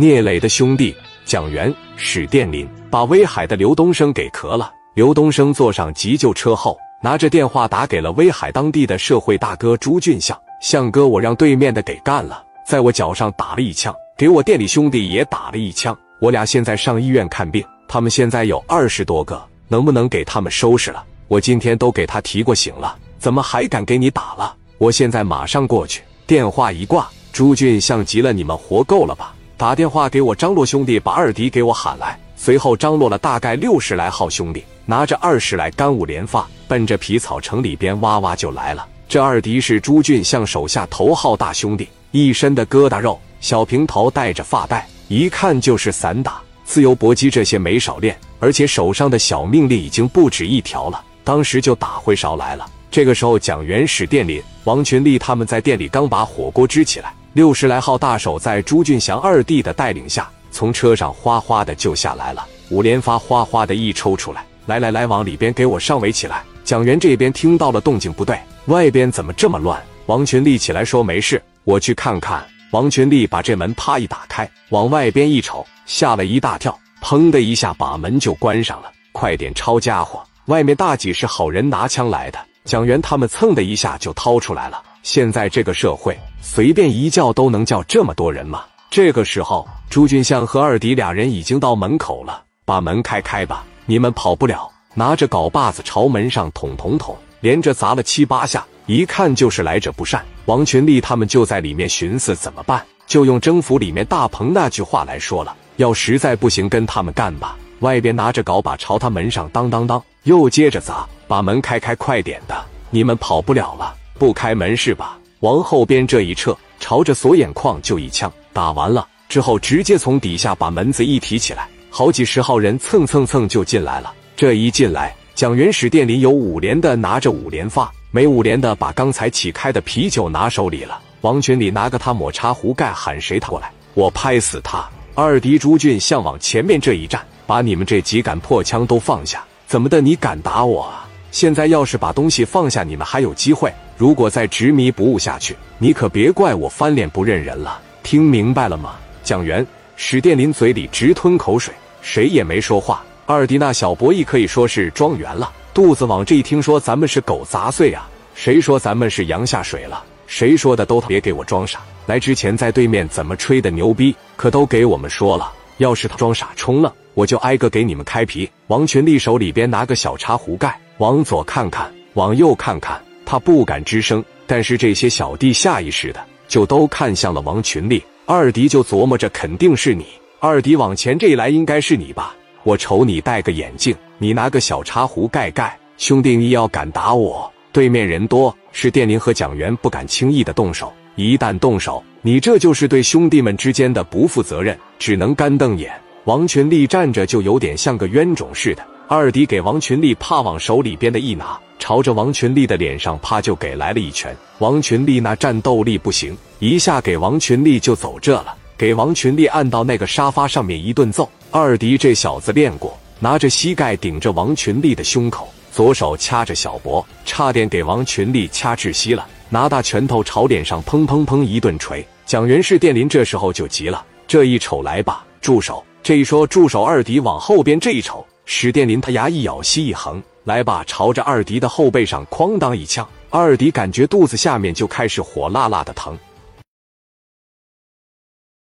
聂磊的兄弟蒋元、史殿林把威海的刘东升给磕了。刘东升坐上急救车后，拿着电话打给了威海当地的社会大哥朱俊相：“相哥，我让对面的给干了，在我脚上打了一枪，给我店里兄弟也打了一枪，我俩现在上医院看病，他们现在有二十多个，能不能给他们收拾了？我今天都给他提过醒了，怎么还敢给你打了？我现在马上过去。”电话一挂，朱俊相急了：“你们活够了吧？打电话给我张罗兄弟，把二迪给我喊来。”随后张罗了大概六十来号兄弟。拿着二十来干五连发，奔着皮草城里边哇哇就来了。这二迪是朱俊相手下头号大兄弟，一身的疙瘩肉，小平头，戴着发带，一看就是散打、自由搏击这些没少练，而且手上的小命令已经不止一条了。当时就打回勺来了。这个时候，蒋元始店里，王群力他们在店里刚把火锅支起来，六十来号大手在朱俊祥二弟的带领下，从车上哗哗的就下来了，五连发哗哗的一抽出来。来来来，往里边给我上围起来！蒋元这边听到了动静不对，外边怎么这么乱？王群力起来说：“没事，我去看看。”王群力把这门啪一打开，往外边一瞅，吓了一大跳，砰的一下把门就关上了。快点抄家伙！外面大几十好人拿枪来的，蒋元他们蹭的一下就掏出来了。现在这个社会，随便一叫都能叫这么多人吗？这个时候，朱俊相和二弟俩人已经到门口了，把门开开吧。你们跑不了！拿着镐把子朝门上捅捅捅，连着砸了七八下，一看就是来者不善。王群力他们就在里面寻思怎么办，就用征服里面大鹏那句话来说了：要实在不行，跟他们干吧！外边拿着镐把朝他门上当当当，又接着砸，把门开开，快点的！你们跑不了了，不开门是吧？王后边这一撤，朝着锁眼眶就一枪，打完了之后，直接从底下把门子一提起来。好几十号人蹭蹭蹭就进来了。这一进来，蒋元始店里有五连的拿着五连发，没五连的把刚才起开的啤酒拿手里了。王群里拿个他抹茶壶盖，喊谁他过来，我拍死他！二敌朱俊向往前面这一站，把你们这几杆破枪都放下！怎么的，你敢打我啊？现在要是把东西放下，你们还有机会；如果再执迷不悟下去，你可别怪我翻脸不认人了。听明白了吗？蒋元。史殿林嘴里直吞口水，谁也没说话。二弟那小博弈可以说是庄园了，肚子往这一听，说咱们是狗杂碎啊！谁说咱们是羊下水了？谁说的都别给我装傻！来之前在对面怎么吹的牛逼，可都给我们说了。要是他装傻充愣，我就挨个给你们开皮。王群力手里边拿个小茶壶盖，往左看看，往右看看，他不敢吱声，但是这些小弟下意识的就都看向了王群力。二弟就琢磨着，肯定是你。二弟往前这一来，应该是你吧？我瞅你戴个眼镜，你拿个小茶壶盖盖。兄弟，你要敢打我，对面人多，是殿林和蒋元不敢轻易的动手。一旦动手，你这就是对兄弟们之间的不负责任，只能干瞪眼。王群力站着就有点像个冤种似的。二迪给王群力啪往手里边的一拿。朝着王群力的脸上啪就给来了一拳，王群力那战斗力不行，一下给王群力就走这了，给王群力按到那个沙发上面一顿揍。二迪这小子练过，拿着膝盖顶着王群力的胸口，左手掐着小脖，差点给王群力掐窒息了，拿大拳头朝脸上砰砰砰一顿锤。蒋元氏电林这时候就急了，这一瞅来吧，住手！这一说住手，二迪往后边这一瞅，史殿林他牙一咬，心一横。来吧，朝着二迪的后背上哐当一枪，二迪感觉肚子下面就开始火辣辣的疼。